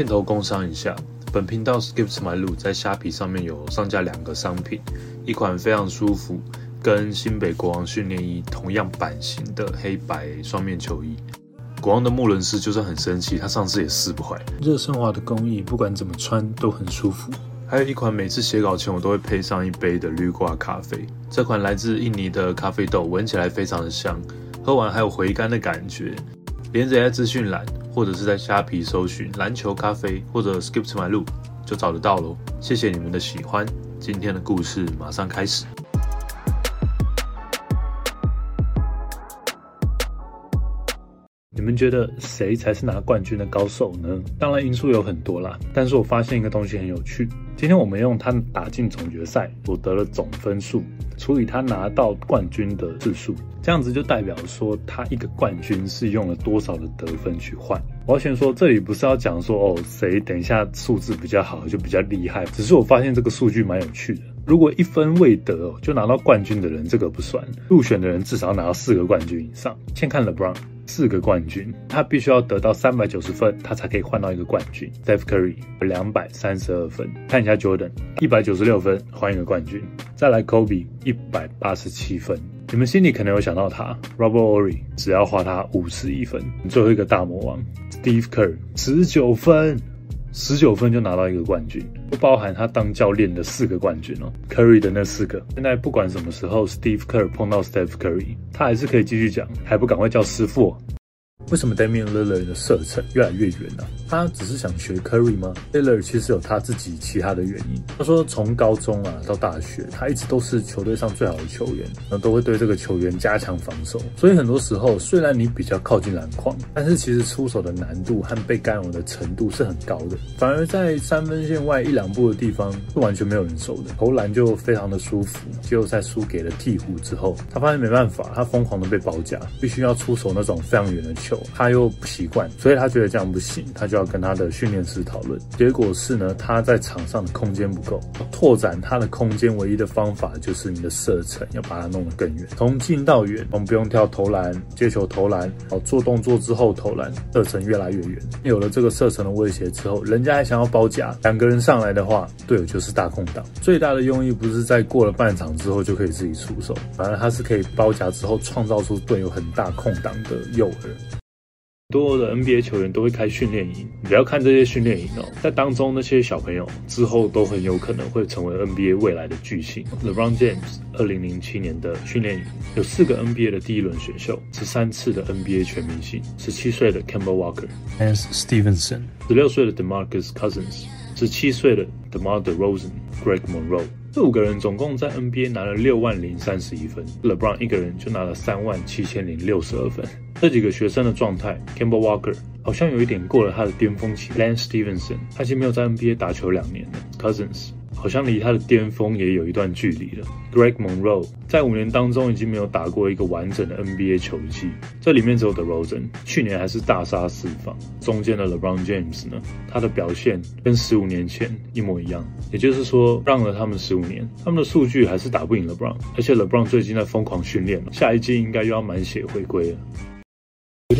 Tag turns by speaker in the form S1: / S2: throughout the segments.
S1: 片头工商一下，本频道 Skip to My Look 在虾皮上面有上架两个商品，一款非常舒服，跟新北国王训练衣同样版型的黑白双面球衣。国王的穆伦斯就算很生气，他上次也撕不坏。热升华的工艺，不管怎么穿都很舒服。还有一款每次写稿前我都会配上一杯的绿挂咖啡，这款来自印尼的咖啡豆，闻起来非常的香，喝完还有回甘的感觉。连着在资讯栏，或者是在虾皮搜寻篮球咖啡或者 Skip to my loop 就找得到喽。谢谢你们的喜欢，今天的故事马上开始。你们觉得谁才是拿冠军的高手呢？当然因素有很多啦，但是我发现一个东西很有趣。今天我们用他打进总决赛所得了总分数除以他拿到冠军的次数，这样子就代表说他一个冠军是用了多少的得分去换。我要先说，这里不是要讲说哦谁等一下数字比较好就比较厉害，只是我发现这个数据蛮有趣的。如果一分未得就拿到冠军的人，这个不算，入选的人至少要拿到四个冠军以上。先看 LeBron。四个冠军，他必须要得到三百九十分，他才可以换到一个冠军。Steph Curry 两百三十二分，看一下 Jordan 一百九十六分换一个冠军。再来 Kobe 一百八十七分，你们心里可能有想到他 Robert Ory 只要花他五十一分。最后一个大魔王 Steve Kerr 十九分。十九分就拿到一个冠军，不包含他当教练的四个冠军哦，Curry 的那四个。现在不管什么时候，Steve Kerr 碰到 Steph Curry，他还是可以继续讲，还不赶快叫师傅？为什么 Damian Lillard 的射程越来越远呢？他只是想学 Curry 吗？Lillard 其实有他自己其他的原因。他说从高中啊到大学，他一直都是球队上最好的球员，那都会对这个球员加强防守。所以很多时候，虽然你比较靠近篮筐，但是其实出手的难度和被干扰的程度是很高的。反而在三分线外一两步的地方，是完全没有人守的，投篮就非常的舒服。季后赛输给了鹈鹕之后，他发现没办法，他疯狂的被包夹，必须要出手那种非常远的球。他又不习惯，所以他觉得这样不行，他就要跟他的训练师讨论。结果是呢，他在场上的空间不够，拓展他的空间唯一的方法就是你的射程要把它弄得更远，从近到远，我们不用跳投篮、接球投篮，好做动作之后投篮，射程越来越远。有了这个射程的威胁之后，人家还想要包夹，两个人上来的话，队友就是大空档。最大的用意不是在过了半场之后就可以自己出手，反而他是可以包夹之后创造出队友很大空档的诱饵。多的 NBA 球员都会开训练营，你不要看这些训练营哦，在当中那些小朋友之后都很有可能会成为 NBA 未来的巨星。LeBron James 二零零七年的训练营有四个 NBA 的第一轮选秀，十三次的 NBA 全明星，十七岁的 Kemba Walker，Lance Stevenson，十六岁的 DeMarcus Cousins，十七岁的 DeMar DeRozan，Greg Monroe。这五个人总共在 NBA 拿了六万零三十一分，LeBron 一个人就拿了三万七千零六十二分。这几个学生的状态，Campbell Walker 好像有一点过了他的巅峰期，Lance Stevenson 他已经没有在 NBA 打球两年了，Cousins 好像离他的巅峰也有一段距离了，Greg Monroe 在五年当中已经没有打过一个完整的 NBA 球季，这里面只有 The Rosen 去年还是大杀四方，中间的 LeBron James 呢，他的表现跟十五年前一模一样，也就是说让了他们十五年，他们的数据还是打不赢 LeBron，而且 LeBron 最近在疯狂训练了，下一季应该又要满血回归了。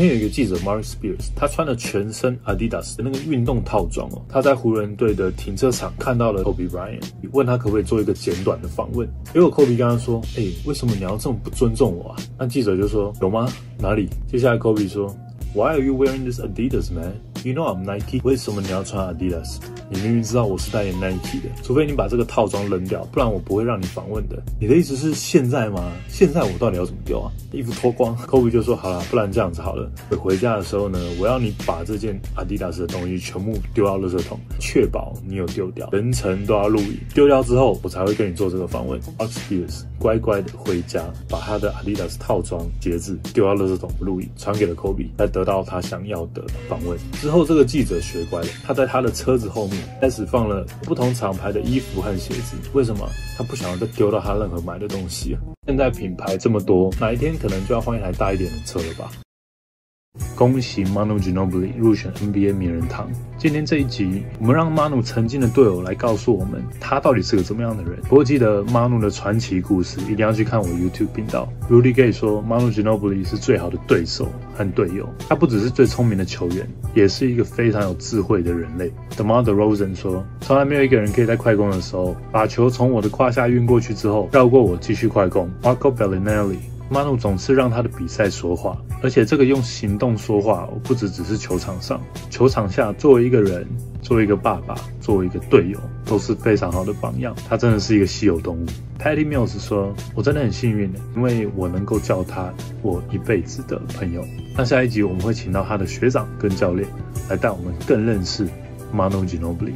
S1: 有天有一个记者 Mark Spears，他穿了全身 Adidas 的那个运动套装哦，他在湖人队的停车场看到了 Kobe Bryant，问他可不可以做一个简短的访问。结果 Kobe 跟他说：“哎，为什么你要这么不尊重我啊？”那记者就说：“有吗？哪里？”接下来 Kobe 说：“Why are you wearing this Adidas, man? You know I'm Nike。为什么你要穿 Adidas？你明明知道我是代言 Nike 的，除非你把这个套装扔掉，不然我不会让你访问的。你的意思是现在吗？现在我到底要怎么丢啊？”衣服脱光，Kobe 就说好了，不然这样子好了。回家的时候呢，我要你把这件 Adidas 的东西全部丢到垃圾桶，确保你有丢掉，全程都要录影。丢掉之后，我才会跟你做这个访问。Alex Spears 乖乖的回家，把他的 Adidas 套装、鞋子丢到垃圾桶录影，传给了 Kobe，来得到他想要的访问。之后，这个记者学乖了，他在他的车子后面开始放了不同厂牌的衣服和鞋子。为什么？他不想再丢到他任何买的东西。现在品牌这么多，哪一天可能就要换一台大一点的车了吧？恭喜 Manu Ginobili 入选 NBA 名人堂。今天这一集，我们让 Manu 曾经的队友来告诉我们，他到底是个怎么样的人。不过记得 Manu 的传奇故事，一定要去看我 YouTube 频道。Rudy Gay 说，Manu Ginobili 是最好的对手和队友。他不只是最聪明的球员，也是一个非常有智慧的人类。DeMar DeRozan 说，从来没有一个人可以在快攻的时候，把球从我的胯下运过去之后，绕过我继续快攻。Marco Bellinelli。马努总是让他的比赛说话，而且这个用行动说话，不只只是球场上，球场下作为一个人，作为一个爸爸，作为一个队友，都是非常好的榜样。他真的是一个稀有动物。Patty Mills 说：“我真的很幸运，因为我能够叫他我一辈子的朋友。”那下一集我们会请到他的学长跟教练来带我们更认识 Manu Ginobili。